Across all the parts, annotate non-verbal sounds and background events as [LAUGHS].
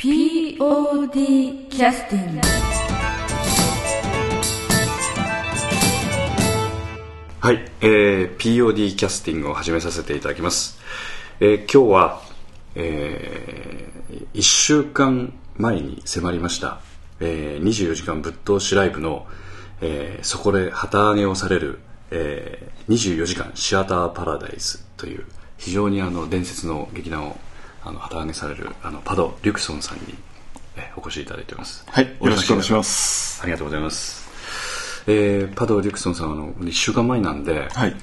POD キャスティングはい、えー、POD キャスティングを始めさせていただきます、えー、今日は、えー、1週間前に迫りました、えー、24時間ぶっ通しライブの、えー、そこで旗揚げをされる、えー、24時間シアターパラダイスという非常にあの伝説の劇団をあの旗揚げされるあのパド・リュクソンさんにえお越しいただいております。はいよろしくお願いします。ありがとうございます。えー、パド・リュクソンさんあの1週間前なんで、はい。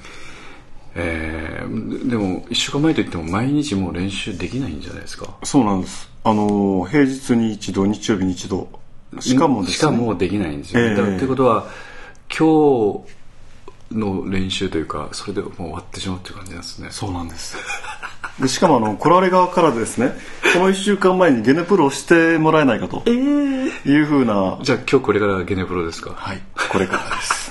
えー、でも1週間前といっても毎日もう練習できないんじゃないですか？そうなんです。あの平日に一度日曜日に一度。しかも、ね、しかもできないんですよ、えー、だということは今日の練習というかそれでもう終わってしまうっていう感じなんですね。そうなんですでしかもあの来られ側からですね [LAUGHS] この1週間前にゲネプロをしてもらえないかと。いうふうな、じゃあ今日これからゲネプロですか？はいこれからです。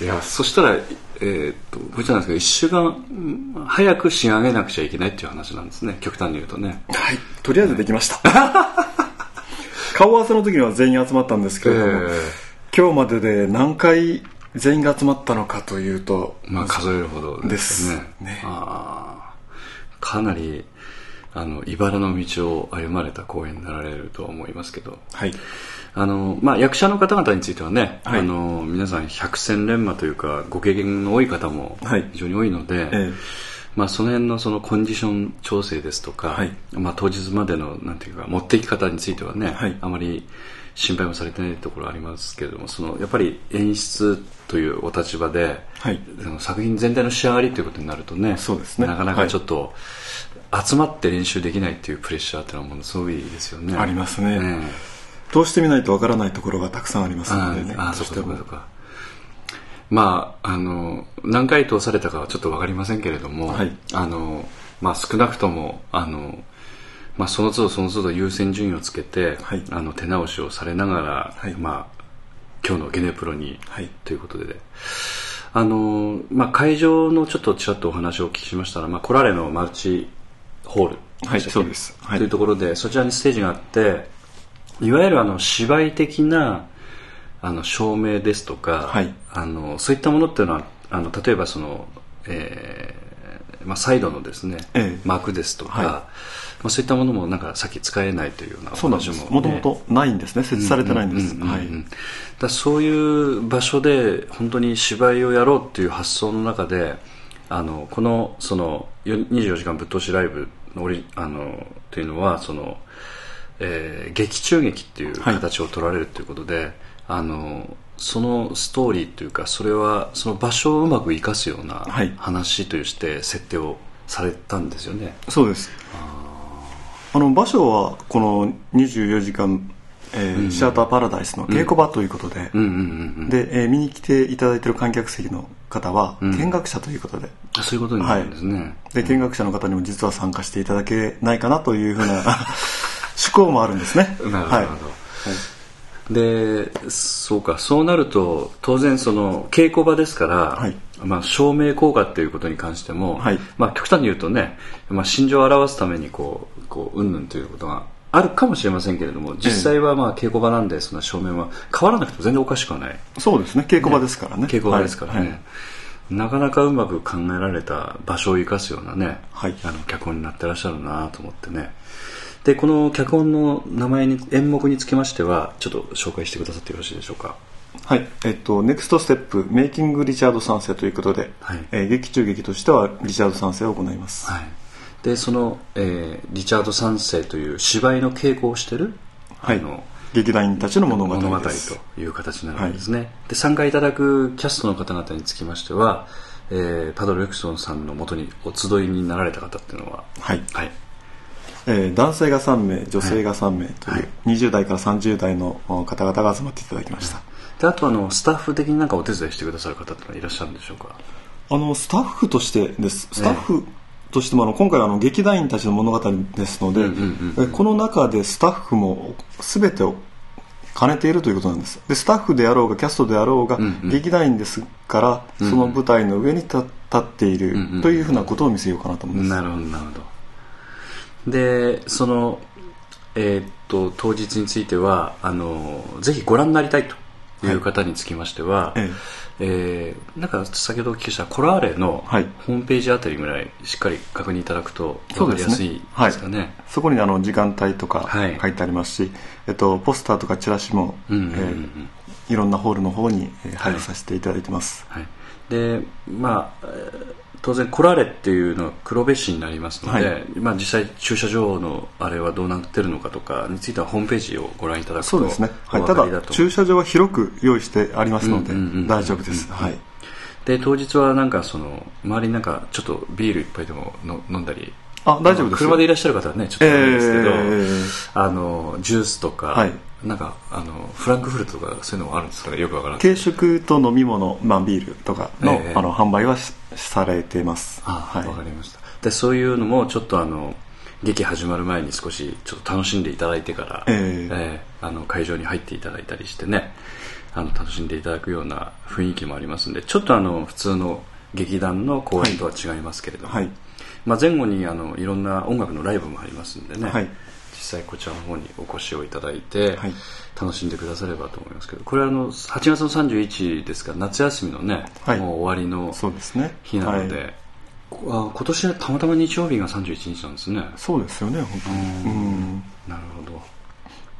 [LAUGHS] いやそしたらえー、っとこちらなんですけど1週間早く仕上げなくちゃいけないっていう話なんですね。極端に言うとね。はいとりあえずできました。[LAUGHS] 顔合わせの時には全員集まったんですけれども、えー、今日までで何回全員が集まったのかというとまあ数えるほどですね。ね。あかなりあの茨の道を歩まれた公演になられると思いますけど、はい。あのまあ、役者の方々についてはね、はい、あの皆さん百戦錬磨というかご経験の多い方も非常に多いので、はいええ、まあ、その辺のそのコンディション調整ですとか、はい、まあ、当日までのなんていうか持っていき方についてはね、あまり心配もされてないところありますけれどもそのやっぱり演出というお立場で、はい、作品全体の仕上がりということになるとねそうですね。なかなかちょっと、集まって練習できないっていうプレッシャーっていうのはものすごいですよね。ありますね、ね、どうしてみないとわからないところがたくさんありますのでねああそうかそうか。まああの何回通されたかはちょっと分かりませんけれども、はい、あのまあ少なくともあのまあ、その都度その都度優先順位をつけて、はい、あの手直しをされながら、はい、まあ、今日のゲネプロに、はい、ということで、あのまあ、会場のちょっとちらっとお話をお聞きしましたら、まあ、コラレのマルチホールはいそうです、というところでそちらにステージがあっていわゆるあの芝居的なあの照明ですとか、あのそういったものっていうのはあの例えばその、えーまあ、サイドのですね、ええ、幕ですとか、まあ、そういったものもなんかさっき使えないというようなそうなんです。もともとないんですね。設置されてないんです。だそういう場所で本当に芝居をやろうっていう発想の中であのこのその24時間ぶっ通しライブのあのというのはその、えー、劇中劇っていう形を取られるということで、はい、あのそのストーリーというかそれはその場所をうまく生かすような話として設定をされたんですよね、そうですあの場所はこの24時間、えー、うん、シアターパラダイスの稽古場ということで、で、えー、見に来ていただいている観客席の方は見学者ということで、うん、そういうことになるんですね、はい、で見学者の方にも実は参加していただけないかなというふうな [LAUGHS] 思考もあるんですね。なるほど、はい。でそうかそうなると当然その稽古場ですから、はい、まあ、照明効果っていうことに関しても、はい、まあ、極端に言うとね、まあ、心情を表すためにこうこううんぬんということがあるかもしれませんけれども実際はまあ稽古場なんでその照明は変わらなくても全然おかしくはない。そうですね。稽古場ですからね、ね、稽古場ですからね、はい、なかなかうまく考えられた場所を生かすようなね、はい、あの脚本になってらっしゃるなと思ってね。でこの脚本の名前に演目につきましてはちょっと紹介してくださってよろしいでしょうか？はいえっとネクストステップメイキングリチャード3世ということで、はい。えー、劇中劇としてはリチャード3世を行います、はい、でその、えー、リチャード3世という芝居の稽古をしてるはい。の劇団員たちの物語物語という形になるんですね、はい、で参加いただくキャストの方々につきましては、えー、パド・リュクソンさんのもとにお集いになられた方っていうのははい、はい。えー、男性が3名女性が3名という、はい、20代から30代の方々が集まっていただきました、であとあのスタッフ的になんかお手伝いしてくださる方っていらっしゃるんでしょうか？あのスタッフとしてです。スタッフとしてもあの今回あの劇団員たちの物語ですので、この中でスタッフも全てを兼ねているということなんです。でスタッフであろうがキャストであろうが、劇団員ですからその舞台の上に立っているというふうなことを見せようかなと思います、なるほどなるほど。でその、えーっと当日についてはあのぜひご覧になりたいという方につきましては、ええーなんか先ほどお聞きしたコラーレのはい。ホームページあたりぐらいしっかり確認いただくと分かりやすいはいですかね。そこにあの時間帯とかはい。書いてありますし、えっと、ポスターとかチラシも、うんうんうんうん。えーいろんなホールの方にえー配布させていただいてます、はい、でまあえー当然コラーレっていうのは黒部市になりますので、はい。まあ、実際駐車場のあれはどうなってるのかとかについてはホームページをご覧いただくとそうですね、はい、おただ駐車場は広く用意してありますので大丈夫です、はい、で当日はなんかその周りになんかちょっとビール一杯でもの飲んだりあ大丈夫ですよ。車でいらっしゃる方はねちょっとあれですけど、えー。あのジュースとか、はいなんかあのフランクフルトとかそういうのもあるんですかね？よくわからない軽食と飲み物、まあ、ビールとかの,、ええ。あの販売はしされてます。あはい。わかりました。でそういうのもちょっとあの劇始まる前に少しちょっと楽しんでいただいてから、ええ。ええあの会場に入っていただいたりしてねあの楽しんでいただくような雰囲気もありますんでちょっとあの普通の劇団の公演とは違いますけれども、はい。まあ、前後にあのいろんな音楽のライブもありますんでね、はい実際こちらの方にお越しをいただいて、はい。楽しんでくださればと思いますけどこれはあの8月の31ですから夏休みのね、はい。もう終わりのそうですね。日なので、はい。今年はたまたま日曜日が31日なんですね。そうですよね本当に。うん。なるほど。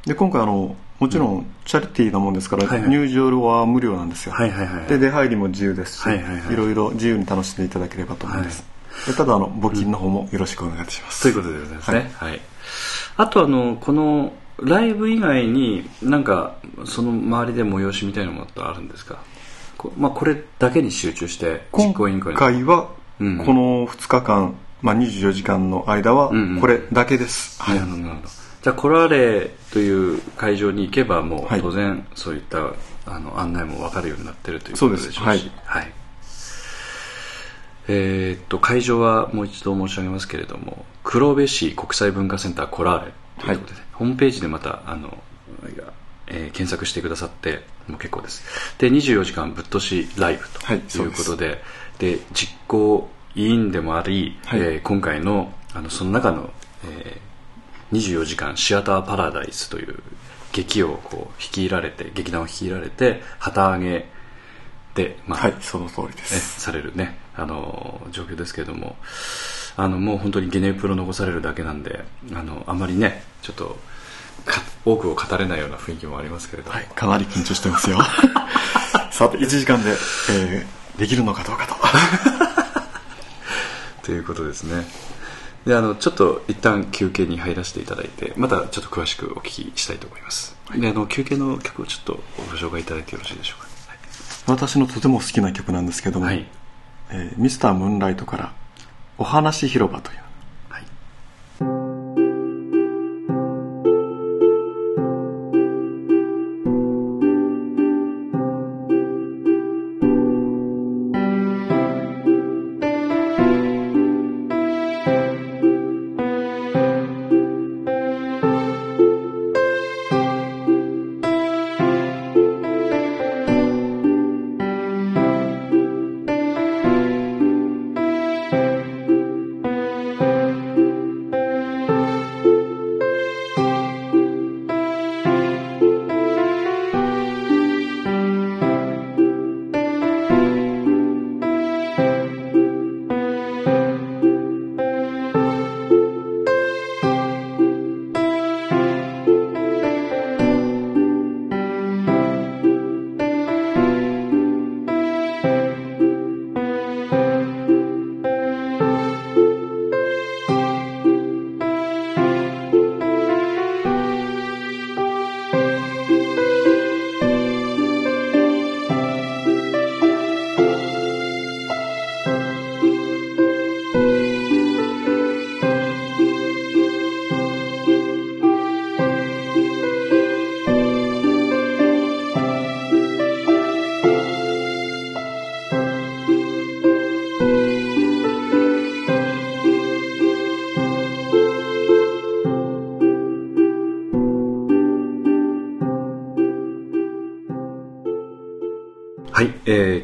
で今回あのもちろんチャリティーなもんですから、はいはい。入場は無料なんですよ、はいはいはい。で出入りも自由ですし、はいはいはい。いろいろ自由に楽しんでいただければと思います、でただあの募金の方もよろしくお願いします、ということでございますね、はいあとあのこのライブ以外になんかその周りで催しみたいなものってあるんですか？こ,、まあ、これだけに集中して実行委員今会の回はこうん。の2日間、まあ、24時間の間はうんうん。これだけです、はい。なるほどなるほど。じゃあコラーレという会場に行けばもうはい。当然そういったあの案内も分かるようになってるということでしょうし。はい。えーっと会場はもう一度申し上げますけれども黒部市国際文化センターコラーレということで、ホームページでまたあの、えー検索してくださっても結構です。で24時間ぶっ通しライブはいということで,、で実行委員でもあり、はい。えー今回のあのその中の、えー24時間シアターパラダイスという劇をこう率いられて劇団を率いられて旗揚げで、まあはいその通りでえすされるねあの状況ですけれどもあのもう本当にゲネプロ残されるだけなんであのあまりねちょっとか多くを語れないような雰囲気もありますけれど。も、はいかなり緊張してますよ。[LAUGHS] さて1時間で、えーできるのかどうかと。[LAUGHS] ということですね。であのちょっと一旦休憩に入らせていただいてまたちょっと詳しくお聞きしたいと思います、であの休憩の曲をちょっとご紹介いただいてよろしいでしょうか？私のとても好きな曲なんですけども、はい、えーミスタームーンライトから「お話広場」という。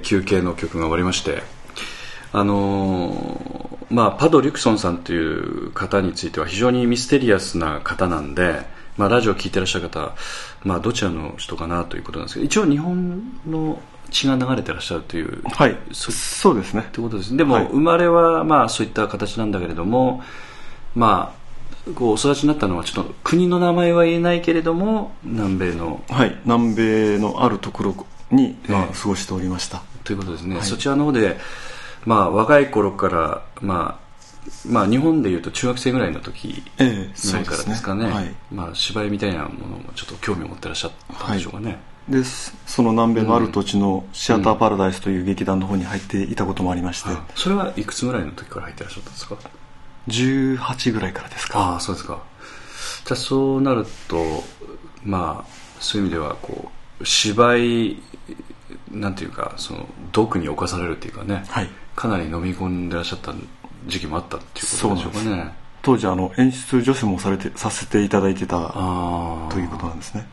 休憩の曲が終わりましてあのーまあ、パド・リュクソンさんという方については非常にミステリアスな方なんで、まあ、ラジオを聞いてらっしゃる方、まあ、どちらの人かなということなんです。けど一応日本の血が流れてらっしゃるというはい。そそうですね。ってことですでも、はい。生まれはまあそういった形なんだけれどもまあこうお育ちになったのはちょっと国の名前は言えないけれども南米のはい。南米のあるところに、まあええ。過ごしておりましたということですね、はい。そちらの方で、まあ、若い頃から、まあまあ、日本でいうと中学生ぐらいの時ええぐらいからですかね,、はい。まあ、芝居みたいなものもちょっと興味を持ってらっしゃったんでしょうかね、でその南米のある土地のシアターパラダイスという劇団の方に入っていたこともありまして、あそれはいくつぐらいの時から入ってらっしゃったんですか？18ぐらいからですか。ああそうですか。じゃあそうなるとまあそういう意味ではこう芝居なんていうかその毒に侵されるっていうかね、はい。かなり飲み込んでらっしゃった時期もあったっていうことでしょうかね。当時あの演出助手もされてさせていただいてたということなんですね。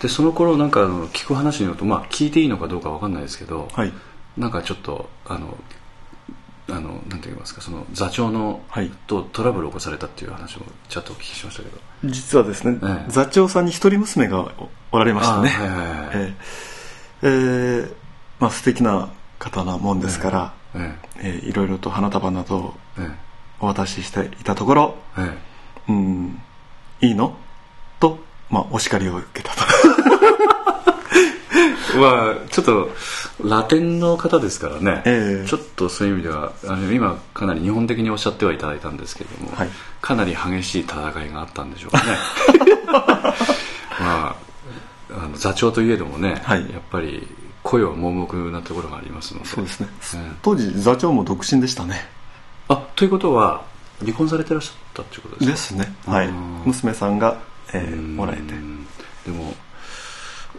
でその頃なんかあの聞く話によるとまあ聞いていいのかどうかわかんないですけど、はい。なんかちょっとあのあのなんて言いますかその座長の、はい。とトラブルを起こされたっていう話をちょっとお聞きしましたけど。実はですね、ええ。座長さんに一人娘がおおられましたね。あはいはいはい。ええええまあ素敵な方なもんですから、ええ。えいろいろと花束などをええ。お渡ししていたところええ。うんいいの？と、まあ、お叱りを受けたと。え [LAUGHS] まあちょっとラテンの方ですからね、ええ。ちょっとそういう意味ではあの今かなり日本的におっしゃってはいただいたんですけれども、はい。かなり激しい戦いがあったんでしょうかね。[LAUGHS] まああの座長といえどもね、はい。やっぱり声は盲目なところがありますので。そうですね、ええ。当時座長も独身でしたね。あということは離婚されてらっしゃったっていうことですか？ですね。はい。うん娘さんが、ええうん。もらえて。でも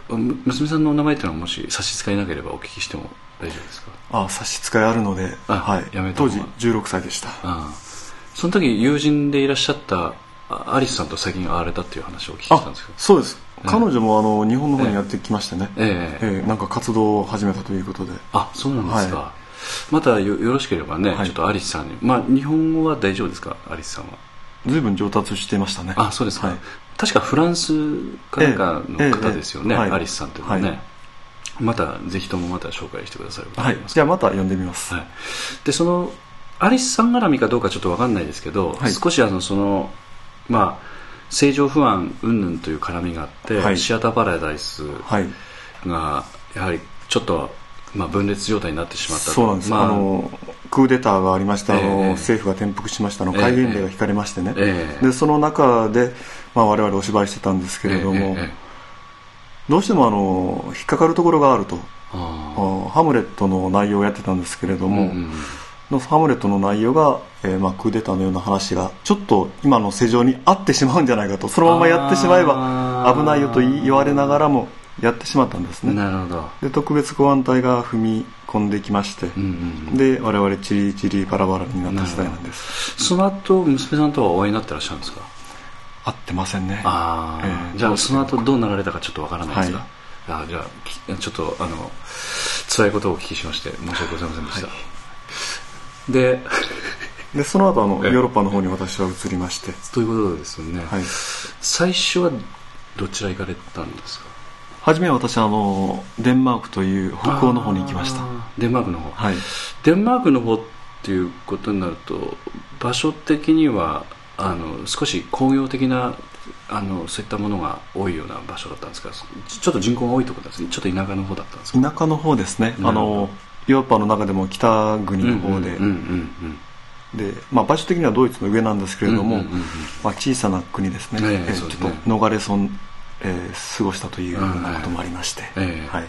む娘さんのお名前っていうのはもし差し支えなければお聞きしても大丈夫ですか？あ差し支えあるので、あはい。やめ、当時16歳でした。ああ。その時友人でいらっしゃったあアリスさんと最近会われたっていう話をお聞きしたんあですけど。そうです、ええ彼女もあの日本の方にやってきましてね、ええ。ええ。なんか活動を始めたということで。あそうなんですか、はまたよよろしければね、はい。ちょっとアリスさんに。まあ日本語は大丈夫ですか？アリスさんは。随分上達していましたね。あそうですか、はい。確かフランスかなんかの方ですよね、ええええはい。アリスさんというのはね、はい。またぜひともまた紹介してくださるはい。じゃあまた呼んでみます、はい、でそのアリスさん絡みかどうかちょっと分かんないですけど、はい。少しあのそのまあ正常不安云々という絡みがあって、はい。シアターパラダイスはい。がやはりちょっと、まあ、分裂状態になってしまったと。そうなんです、まあ、あのクーデターがありました、あのええ。政府が転覆しましたのええ。戒厳令が引かれましてね、ええ。でその中で、まあ、我々お芝居してたんですけれども、ええええ。どうしてもあの引っかかるところがあると。ハムレットの内容をやってたんですけれども、あうんうんのハムレットの内容が、えーまあ、クーデターのような話がちょっと今の世情に合ってしまうんじゃないかとそのままやってしまえば危ないよと言われながらもやってしまったんですね。なるほど、で特別公安隊が踏み込んできまして、うんうんうん、で我々チリチリバラバラになった時代なんです。その後娘さんとはお会いになってらっしゃるんですか？合ってませんね。ああ、ええじゃあその後どうなられたかちょっとわからないですか、あじゃあきちょっとあの辛いことをお聞きしまして申し訳ございませんでした、はででその後あのええ。ヨーロッパの方に私は移りまして、ということですよね、はい、最初はどちら行かれたんですか？初めは私あのデンマークという北欧の方に行きました。デンマークの方、はい。デンマークの方っていうことになると場所的にはあの少し工業的なあのそういったものが多いような場所だったんですか？ちちょっと人口が多いところですね。ちょっと田舎の方だったんですか？田舎の方ですね。あのヨーロッパの中でも北国の方で、うんうんうんで、まあ、場所的にはドイツの上なんですけれども、うんうんうんうん。まあ、小さな国ですね,、ええちょっと逃れ損、えー過ごしたというようなこともありまして、ええはい、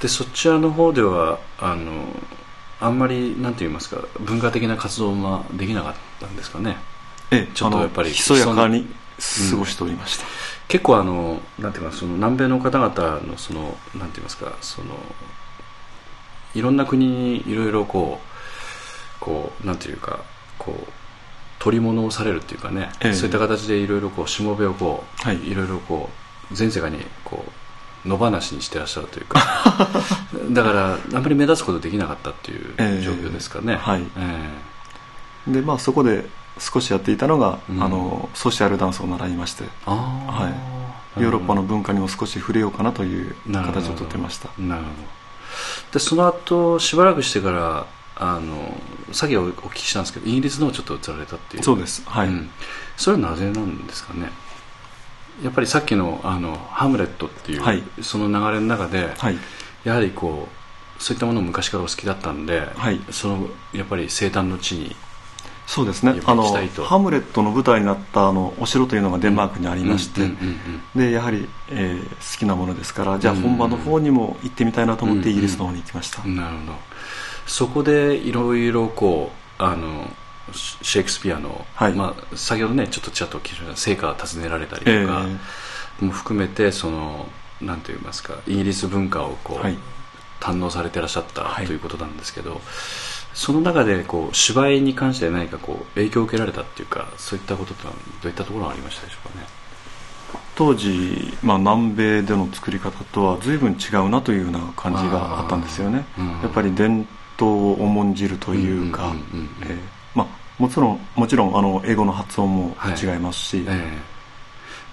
でそちらの方ではあのあんまりなんて言いますか文化的な活動ができなかったんですかね。ええちょっとやっぱりひそやかに過ごしておりました、結構あのなんていうかその南米の方々のそのなんて言いますかそのいろんな国にいろいろこうこうなんていうかこう取り物をされるっていうかね、ええ。そういった形でいろいろこうしもべをこう、はい。いろいろこう全世界にこう野放しにしてらっしゃるというか。[LAUGHS] だからあんまり目立つことできなかったっていうええ。状況ですかね、はい。ええ。でまあそこで少しやっていたのが、うん。あのソーシャルダンスを習いまして。はい。ヨーロッパの文化にも少し触れようかなという形をとってました。なるほどでその後しばらくしてからあのさっきおお聞きしたんですけどイギリスの方ちょっと移られたっていう。そうです。はい、うん。それはなぜなんですかね？やっぱりさっきのあのハムレットっていう、はい。その流れの中で、はい。やはりこうそういったものを昔からお好きだったんで、はい。そのやっぱり生誕の地にそうですね。あのハムレットの舞台になったあのお城というのがデンマークにありまして、でやはり、えー好きなものですからじゃあうん本場の方にも行ってみたいなと思ってうんイギリスの方に行きました、うんなるほど。そこでいろいろこうあのシシェイクスピアの、はい。まあ、先ほどねちょっとちらっと成果を尋ねられたりとえかーも含めてそのなんて言いますかイギリス文化をこう、はい。堪能されてらっしゃったはい。ということなんですけど、その中でこう芝居に関して何かこう影響を受けられたっていうかそういったことってどういったところがありましたでしょうかね？当時、まあ、南米での作り方とは随分違うなというような感じがあったんですよね、うん。やっぱり伝統を重んじるというかもちろんもちろんあの英語の発音もはい。違いますし、ええ。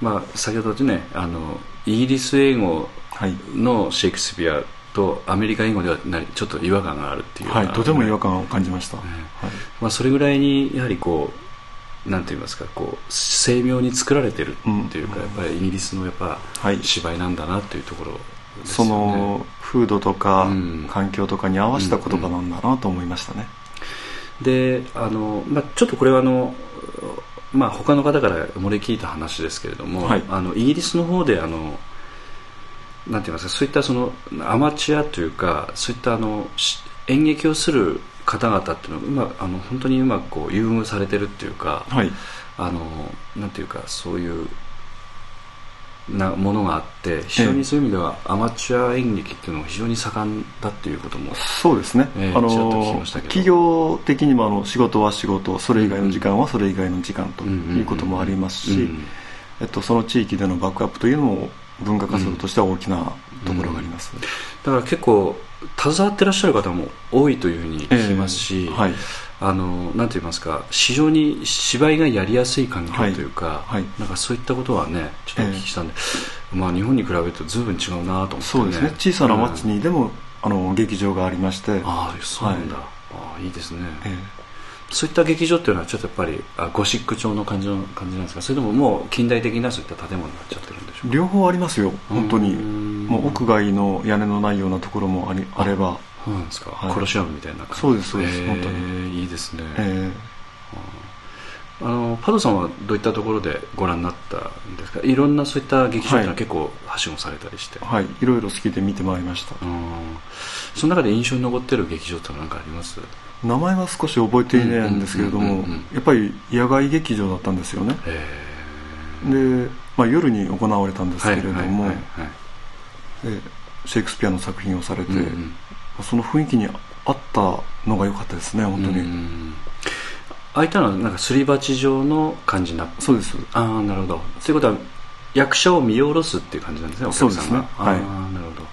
まあ、先ほどねあのイギリス英語はい、のシェイクスピアとアメリカ英語ではなちょっと違和感があるっていうはい、とても違和感を感じました、えはい。まあ、それぐらいにやはりこうなんて言いますかこう精妙に作られてるっていうか、うん。やっぱりイギリスのやっぱはい。芝居なんだなっていうところですその風土とかうん。環境とかに合わせた言葉なんだなと思いましたね、であの、まあ、ちょっとこれはあの、まあ、他の方から漏れ聞いた話ですけれども、はい。あのイギリスの方であのなんて言いますかそういったそのアマチュアというかそういったあのし演劇をする方々っていうのはうまあの本当にうまくこう優遇されてるっていうか、はい。あのなんていうかそういうなものがあって非常にそういう意味ではアマチュア演劇っていうのが非常に盛んだっていうこともそうですね、あええちらっと聞きの企業的にもあの仕事は仕事それ以外の時間はそれ以外の時間ということもありますし、うん。えっと、その地域でのバックアップというのも文化活動としては大きなところがあります、だから結構携わってらっしゃる方も多いというふうに聞きますし、ええ。はい。あのなんて言いますか非常に芝居がやりやすい環境というか、はい。はい。なんかそういったことはねちょっとお聞きしたんで、まあ日本に比べるとずいぶん違うなと思って、ね、そうですね。小さな町うんにでも、あの劇場がありまして。ああそうなんだ、はい。ああいいですね、えそういった劇場っていうのはちょっとやっぱりあゴシック調の感じの感じなんですか？それとももう近代的なそういった建物になっちゃってるんでしょう？両方ありますよ本当に。うんもう屋外の屋根のないようなところもありあれば、そうなんですか、はい。コロシアムみたいな感じ。そうですそうですえー本当に。いいですね、えあのパドさんはどういったところでご覧になったんですか？いろんなそういった劇場っていうのははい結構はしごされたりして、えはいいろいろ好きで見てまいりました。うん。その中で印象に残ってる劇場って何かあります？名前は少し覚えていないんですけれどもうんうんうんうんやっぱり野外劇場だったんですよね。え。で、まあ、夜に行われたんですけれども、はいはいはいはい。でシェイクスピアの作品をされて、うんうん。その雰囲気に合ったのが良かったですね本当に、うんああいったのはなんかすり鉢状の感じになそうです。ああなるほど。ということは役者を見下ろすっていう感じなんですねお客さんがそうですね。はい。ああなるほど。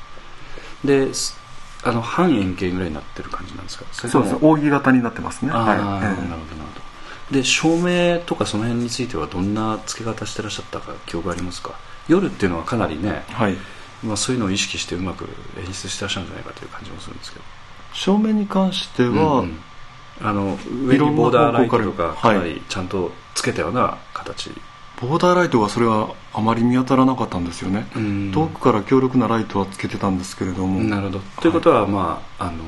ですあの半円形ぐらいになってる感じなんですか？そうです。扇形になってますね。ああ、はい。なるほどなるほど。で照明とかその辺についてはどんな付け方してらっしゃったか記憶ありますか？夜っていうのはかなりね、はい。まあ、そういうのを意識してうまく演出してらっしゃるんじゃないかという感じもするんですけど。照明に関しては、うんうんあの上にボーダーライトとかかなはいりちゃんとつけたような形、ボーダーライトがそれはあまり見当たらなかったんですよね、うん。遠くから強力なライトはつけてたんですけれども、なるほど。ということは、まああの、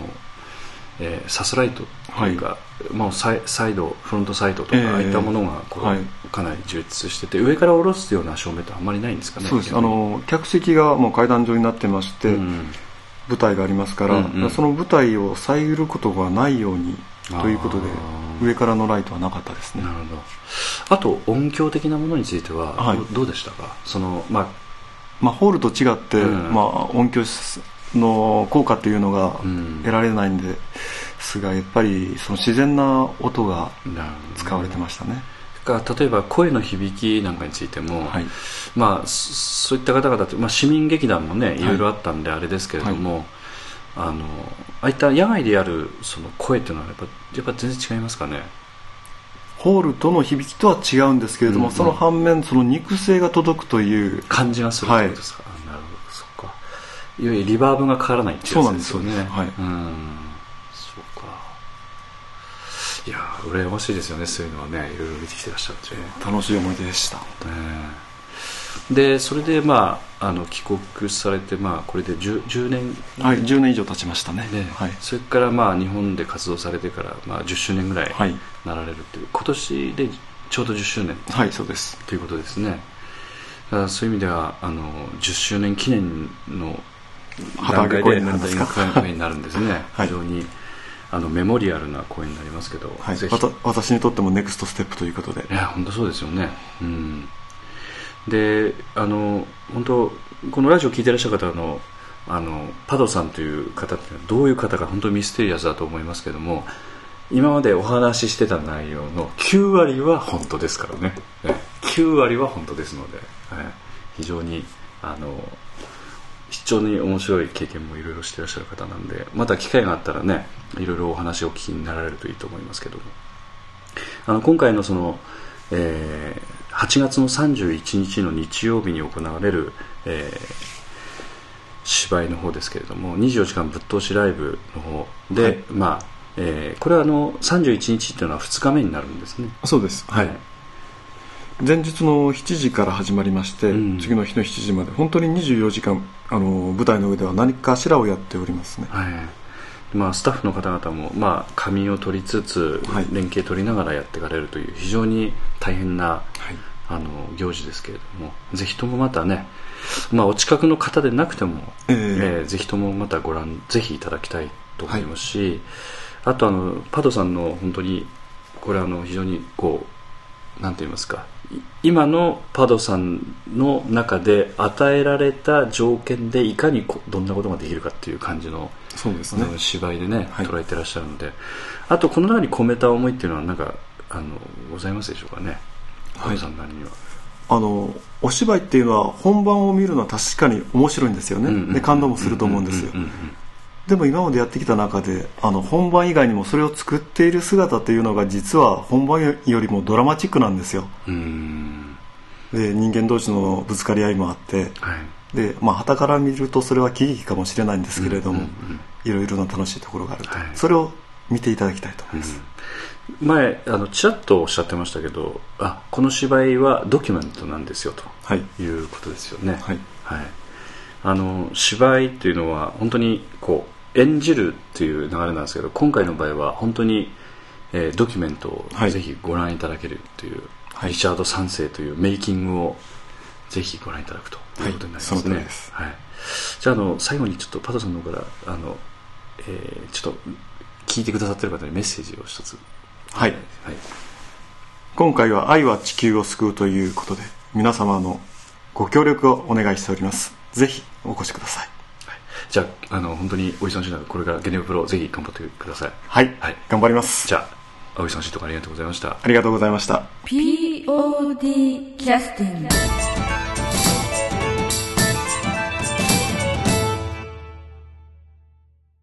えーサスライトというか、まあ、サイサイドフロントサイドとか、ええ。ああいったものがこう、はい。かなり充実してて上から下ろすような照明ってあんまりないんですかねそうです。あの客席がもう階段状になってまして、うん。舞台がありますから、うんうん。その舞台を遮ることがないようにということで上からのライトはなかったですね。なるほど。あと音響的なものについてはど,、はい。どうでしたか？その、まあまあ、ホールと違って、うん。まあ、音響の効果というのがうん。得られないんですがやっぱりその自然な音が使われてましたね、が例えば声の響きなんかについても、はい。まあ、そそういった方々って、まあ、市民劇団もねい。ろいろあったんであれですけれども、あのああいった野外でやるその声っていうのはやっぱやっぱ全然違いますかね？ホールとの響きとは違うんですけれども、うんうん。その反面その肉声が届くという感じがするってことですか、あなるほど。そっか。いわゆるリバーブがかからないっていうやつですよね。そうなんですよはい。うん。そうか。いやー羨ましいですよねそういうのはね。いろいろ見てきてらっしゃって、楽しい思い出でした。ええでそれでまああの帰国されてまあこれで 10, 10年。はい10年以上経ちましたね。ね、はい、それからまあ日本で活動されてからまあ10周年ぐらいはい。なられるっていう、今年でちょうど10周年。はい、そうです。ということですね。だからそういう意味ではあの10周年記念の旗揚げ公演になるんですね、[LAUGHS] はい。非常にあのメモリアルな公演になりますけど、はい。私にとってもネクストステップということで。いや本当そうですよね。うんであの本当このラジオを聞いていらっしゃる方のあのパドさんという方ってどういう方か本当にミステリアスだと思いますけども今までお話ししてた内容の9割は本当ですからね。9割は本当ですので、非常にあの非常に面白い経験もいろいろしていらっしゃる方なんでまた機会があったらねいろいろお話をお聞きになられるといいと思いますけども。あの今回のその、えー8月の31日の日曜日に行われる、えー芝居の方ですけれども24時間ぶっ通しライブの方で、はい。まあえーこれはあの31日っていうのは2日目になるんですね。そうです。はい、前日の7時から始まりまして、うん。次の日の7時まで本当に24時間あの舞台の上では何かしらをやっておりますね。はいまあ、スタッフの方々も、まあ、仮眠を取りつつ、はい。連携取りながらやっていかれるという非常に大変なはい。あの行事ですけれどもぜひともまたね、まあ、お近くの方でなくても、ええ。えーぜひともまたご覧ぜひいただきたいと思いますし、あとあのパドさんの本当にこれあの非常にこうなんて言いますかい今のパドさんの中で与えられた条件でいかにこどんなことができるかっていう感じのそうですね。芝居でね、はい。捉えてらっしゃるので。あとこの中に込めた思いっていうのはなんかあのございますでしょうかね？はい。さんなりには。あのお芝居っていうのは本番を見るのは確かに面白いんですよね、うんうんで感動もすると思うんですよ、でも今までやってきた中であの本番以外にもそれを作っている姿というのが実は本番よりもドラマチックなんですよで人間同士のぶつかり合いもあってはいでまあ旗から見るとそれは喜劇かもしれないんですけれども、うんうんうん。いろいろな楽しいところがあると、はい。それを見ていただきたいと思います、前あのちらっとおっしゃってましたけどあこの芝居はドキュメントなんですよと。はい。いうことですよね。はい。はい、あの芝居っていうのは本当にこう演じるっていう流れなんですけど今回の場合は本当に、えードキュメントをはい。ぜひご覧いただけるという、はい。リチャード3世というメイキングをぜひご覧いただくということになりますね、はいす。はい、じゃああの最後にちょっとパトさんの方からあの、えーちょっと聞いてくださってる方にメッセージを一つ。はい。はい。今回は「愛は地球を救う」ということで皆様のご協力をお願いしております。ぜひお越しください。じゃああの本当にお忙しい中これからゲネブプロぜひ頑張ってください。はい、はい。頑張ります。じゃあお忙しいところありがとうございました。ありがとうございました。POD キャスティング